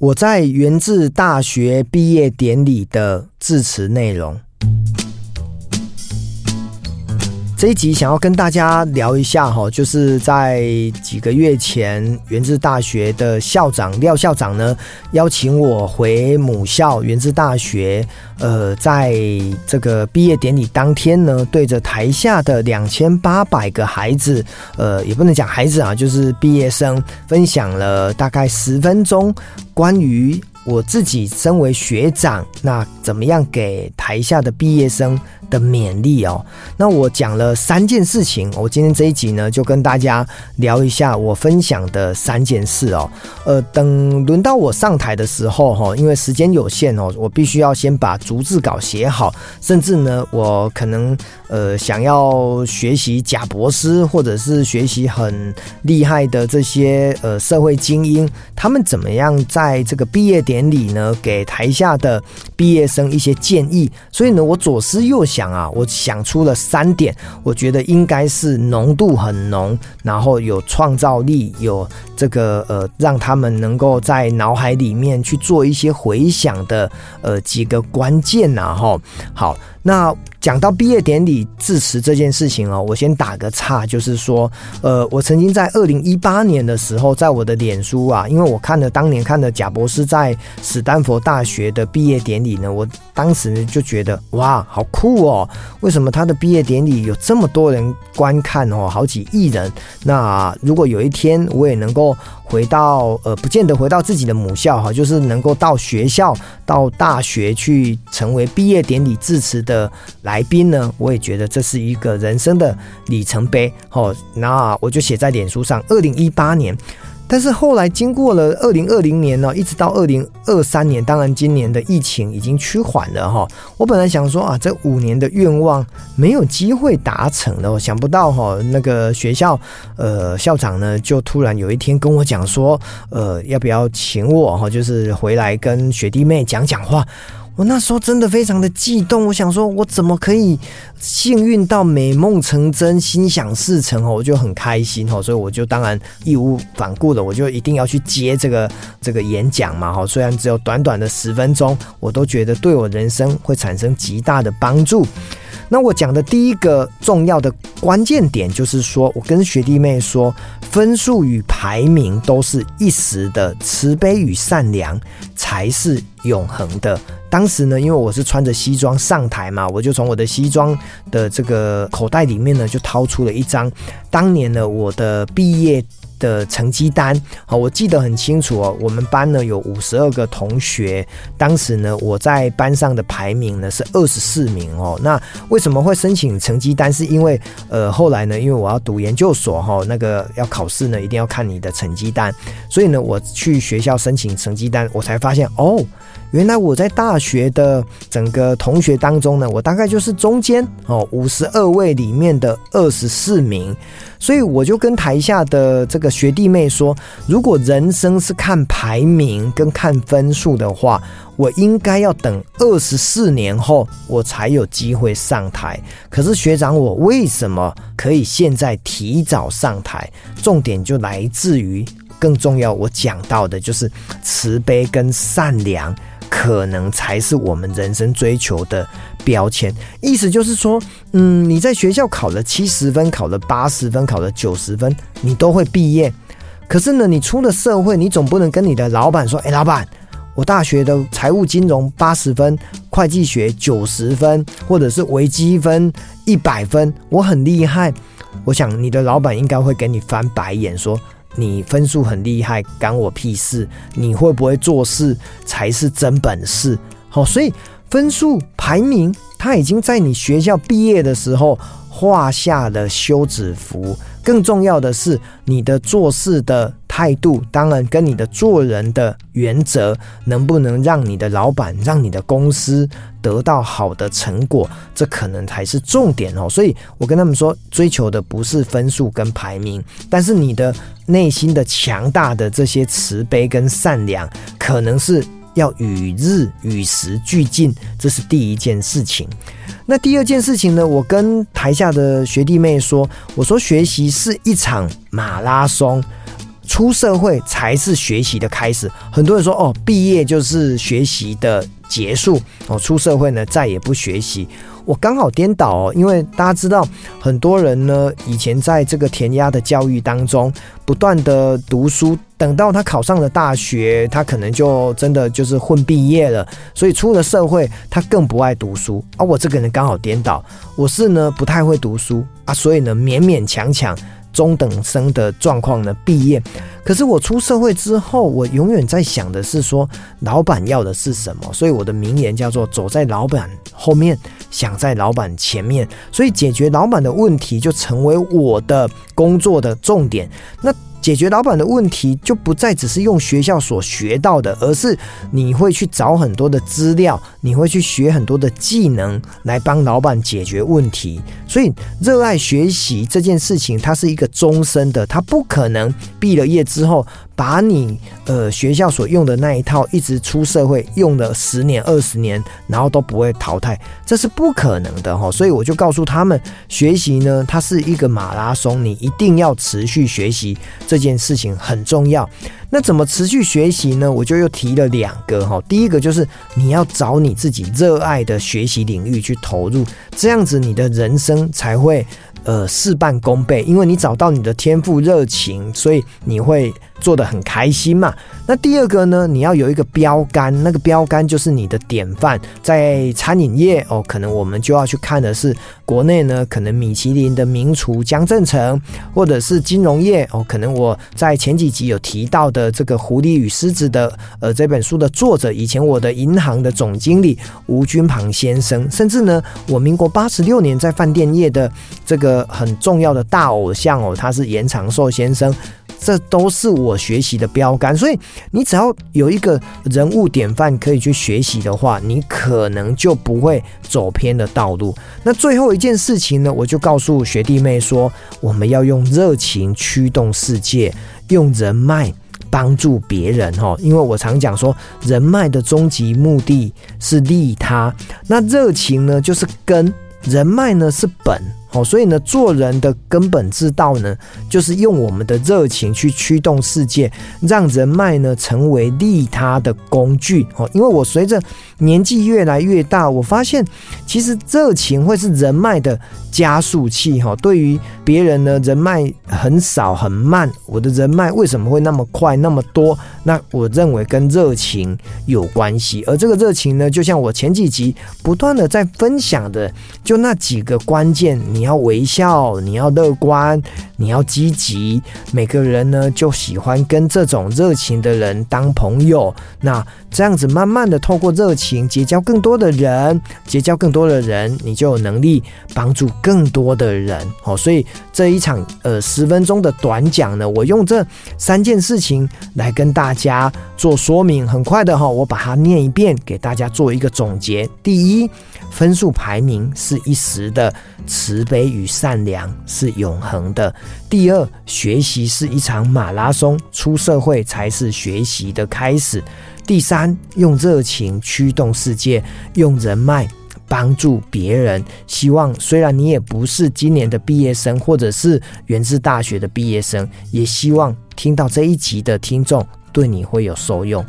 我在源自大学毕业典礼的致辞内容。这一集想要跟大家聊一下哈，就是在几个月前，元智大学的校长廖校长呢，邀请我回母校元智大学，呃，在这个毕业典礼当天呢，对着台下的两千八百个孩子，呃，也不能讲孩子啊，就是毕业生，分享了大概十分钟关于我自己身为学长，那怎么样给台下的毕业生的勉励哦，那我讲了三件事情，我今天这一集呢，就跟大家聊一下我分享的三件事哦。呃，等轮到我上台的时候哈，因为时间有限哦，我必须要先把逐字稿写好，甚至呢，我可能呃想要学习贾博士，或者是学习很厉害的这些呃社会精英，他们怎么样在这个毕业典礼呢，给台下的毕业生一些建议，所以呢，我左思右想。讲啊，我想出了三点，我觉得应该是浓度很浓，然后有创造力，有这个呃，让他们能够在脑海里面去做一些回想的呃几个关键呐，哈，好。那讲到毕业典礼致辞这件事情哦，我先打个岔，就是说，呃，我曾经在二零一八年的时候，在我的脸书啊，因为我看了当年看了贾博士在史丹佛大学的毕业典礼呢，我当时呢就觉得哇，好酷哦！为什么他的毕业典礼有这么多人观看哦，好几亿人？那如果有一天我也能够。回到呃，不见得回到自己的母校哈，就是能够到学校、到大学去成为毕业典礼致辞的来宾呢，我也觉得这是一个人生的里程碑。好，那我就写在脸书上，二零一八年。但是后来经过了二零二零年呢，一直到二零二三年，当然今年的疫情已经趋缓了哈。我本来想说啊，这五年的愿望没有机会达成了，想不到哈，那个学校呃校长呢就突然有一天跟我讲说，呃要不要请我哈，就是回来跟学弟妹讲讲话。我那时候真的非常的激动，我想说，我怎么可以幸运到美梦成真、心想事成哦？我就很开心哦，所以我就当然义无反顾的，我就一定要去接这个这个演讲嘛哈。虽然只有短短的十分钟，我都觉得对我人生会产生极大的帮助。那我讲的第一个重要的关键点就是说，我跟学弟妹说，分数与排名都是一时的，慈悲与善良才是永恒的。当时呢，因为我是穿着西装上台嘛，我就从我的西装的这个口袋里面呢，就掏出了一张当年呢我的毕业的成绩单，好，我记得很清楚哦。我们班呢有五十二个同学，当时呢我在班上的排名呢是二十四名哦。那为什么会申请成绩单？是因为呃后来呢，因为我要读研究所哈，那个要考试呢，一定要看你的成绩单，所以呢我去学校申请成绩单，我才发现哦。原来我在大学的整个同学当中呢，我大概就是中间哦，五十二位里面的二十四名，所以我就跟台下的这个学弟妹说，如果人生是看排名跟看分数的话，我应该要等二十四年后我才有机会上台。可是学长，我为什么可以现在提早上台？重点就来自于更重要，我讲到的就是慈悲跟善良。可能才是我们人生追求的标签。意思就是说，嗯，你在学校考了七十分，考了八十分，考了九十分，你都会毕业。可是呢，你出了社会，你总不能跟你的老板说：“哎，老板，我大学的财务金融八十分，会计学九十分，或者是微积分一百分，我很厉害。”我想你的老板应该会给你翻白眼说。你分数很厉害，干我屁事！你会不会做事才是真本事。好，所以分数排名，他已经在你学校毕业的时候画下了休止符。更重要的是，你的做事的态度，当然跟你的做人的原则，能不能让你的老板、让你的公司得到好的成果，这可能才是重点哦。所以我跟他们说，追求的不是分数跟排名，但是你的内心的强大的这些慈悲跟善良，可能是要与日与时俱进，这是第一件事情。那第二件事情呢？我跟台下的学弟妹说：“我说学习是一场马拉松，出社会才是学习的开始。很多人说哦，毕业就是学习的结束哦，出社会呢再也不学习。我刚好颠倒哦，因为大家知道，很多人呢以前在这个填鸭的教育当中，不断的读书，等到他考上了大学，他可能就真的就是混毕业了，所以出了社会，他更不爱读书。而、啊、我这个人刚好颠倒，我是呢不太会读书啊，所以呢勉勉强强。中等生的状况呢，毕业。可是我出社会之后，我永远在想的是说，老板要的是什么？所以我的名言叫做“走在老板后面，想在老板前面”。所以解决老板的问题就成为我的工作的重点。那解决老板的问题，就不再只是用学校所学到的，而是你会去找很多的资料，你会去学很多的技能来帮老板解决问题。所以，热爱学习这件事情，它是一个终身的，它不可能毕了业之后。把你呃学校所用的那一套一直出社会用了十年二十年，然后都不会淘汰，这是不可能的哈。所以我就告诉他们，学习呢，它是一个马拉松，你一定要持续学习，这件事情很重要。那怎么持续学习呢？我就又提了两个哈。第一个就是你要找你自己热爱的学习领域去投入，这样子你的人生才会。呃，事半功倍，因为你找到你的天赋热情，所以你会做得很开心嘛。那第二个呢，你要有一个标杆，那个标杆就是你的典范。在餐饮业哦，可能我们就要去看的是国内呢，可能米其林的名厨江振成，或者是金融业哦，可能我在前几集有提到的这个《狐狸与狮子》的呃这本书的作者，以前我的银行的总经理吴君庞先生，甚至呢，我民国八十六年在饭店业的这个很重要的大偶像哦，他是严长寿先生。这都是我学习的标杆，所以你只要有一个人物典范可以去学习的话，你可能就不会走偏的道路。那最后一件事情呢，我就告诉学弟妹说，我们要用热情驱动世界，用人脉帮助别人哦。因为我常讲说，人脉的终极目的是利他，那热情呢就是根，人脉呢是本。所以呢，做人的根本之道呢，就是用我们的热情去驱动世界，让人脉呢成为利他的工具。哦，因为我随着年纪越来越大，我发现其实热情会是人脉的加速器。哈，对于别人呢，人脉很少很慢，我的人脉为什么会那么快那么多？那我认为跟热情有关系。而这个热情呢，就像我前几集不断的在分享的，就那几个关键。你要微笑，你要乐观，你要积极。每个人呢，就喜欢跟这种热情的人当朋友。那这样子，慢慢的透过热情结交更多的人，结交更多的人，你就有能力帮助更多的人。哦，所以这一场呃十分钟的短讲呢，我用这三件事情来跟大家做说明。很快的哈，我把它念一遍，给大家做一个总结。第一。分数排名是一时的，慈悲与善良是永恒的。第二，学习是一场马拉松，出社会才是学习的开始。第三，用热情驱动世界，用人脉帮助别人。希望虽然你也不是今年的毕业生，或者是源自大学的毕业生，也希望听到这一集的听众对你会有受用。